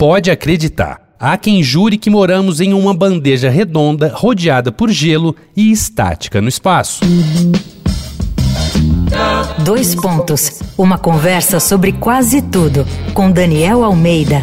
pode acreditar. Há quem jure que moramos em uma bandeja redonda rodeada por gelo e estática no espaço. Dois pontos. Uma conversa sobre quase tudo com Daniel Almeida.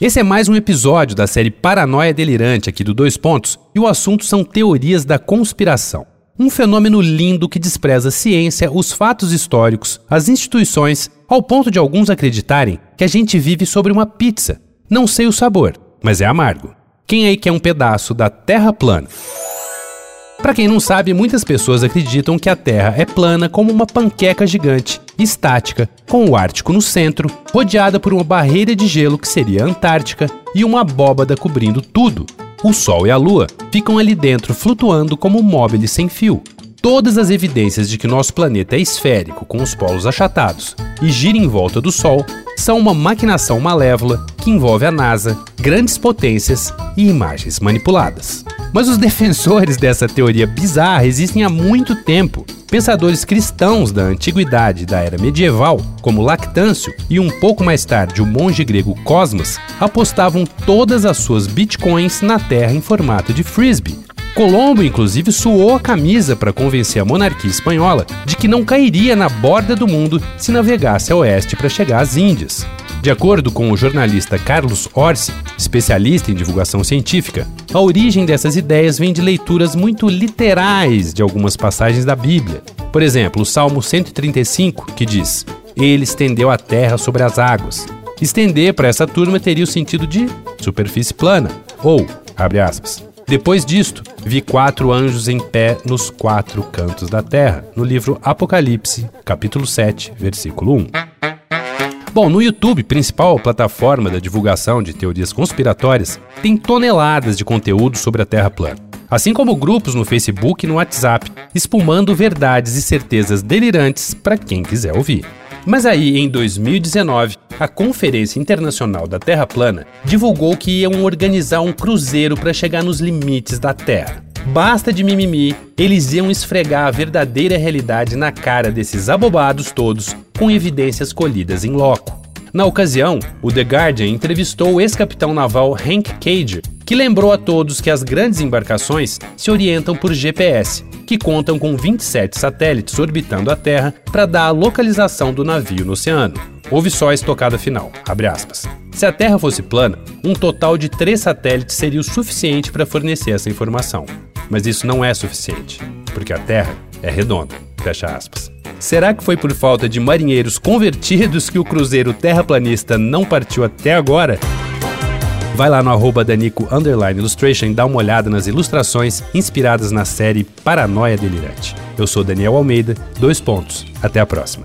Esse é mais um episódio da série Paranoia Delirante aqui do Dois Pontos e o assunto são teorias da conspiração. Um fenômeno lindo que despreza a ciência, os fatos históricos, as instituições, ao ponto de alguns acreditarem que a gente vive sobre uma pizza. Não sei o sabor, mas é amargo. Quem aí quer um pedaço da Terra plana? Para quem não sabe, muitas pessoas acreditam que a Terra é plana como uma panqueca gigante, estática, com o Ártico no centro, rodeada por uma barreira de gelo que seria a Antártica e uma abóbada cobrindo tudo, o Sol e a Lua ficam ali dentro flutuando como móveis sem fio. Todas as evidências de que nosso planeta é esférico, com os polos achatados, e gira em volta do Sol, são uma maquinação malévola que envolve a NASA, grandes potências e imagens manipuladas. Mas os defensores dessa teoria bizarra existem há muito tempo. Pensadores cristãos da antiguidade da era medieval, como Lactâncio e um pouco mais tarde o monge grego Cosmas, apostavam todas as suas bitcoins na Terra em formato de frisbee. Colombo, inclusive, suou a camisa para convencer a monarquia espanhola de que não cairia na borda do mundo se navegasse a oeste para chegar às Índias. De acordo com o jornalista Carlos Orsi, especialista em divulgação científica, a origem dessas ideias vem de leituras muito literais de algumas passagens da Bíblia. Por exemplo, o Salmo 135, que diz: Ele estendeu a terra sobre as águas. Estender para essa turma teria o sentido de superfície plana, ou, abre aspas, depois disto, vi quatro anjos em pé nos quatro cantos da terra, no livro Apocalipse, capítulo 7, versículo 1. Bom, no YouTube, principal plataforma da divulgação de teorias conspiratórias, tem toneladas de conteúdo sobre a Terra plana. Assim como grupos no Facebook e no WhatsApp, espumando verdades e certezas delirantes para quem quiser ouvir. Mas aí, em 2019, a Conferência Internacional da Terra Plana divulgou que iam organizar um cruzeiro para chegar nos limites da Terra. Basta de mimimi, eles iam esfregar a verdadeira realidade na cara desses abobados todos com evidências colhidas em loco. Na ocasião, o The Guardian entrevistou o ex-capitão naval Hank Cage, que lembrou a todos que as grandes embarcações se orientam por GPS, que contam com 27 satélites orbitando a Terra para dar a localização do navio no oceano. Houve só a estocada final, Se a Terra fosse plana, um total de três satélites seria o suficiente para fornecer essa informação. Mas isso não é suficiente, porque a Terra é redonda. Será que foi por falta de marinheiros convertidos que o cruzeiro terraplanista não partiu até agora? Vai lá no arroba Danico Illustration e dá uma olhada nas ilustrações inspiradas na série Paranoia Delirante. Eu sou Daniel Almeida, dois pontos. Até a próxima.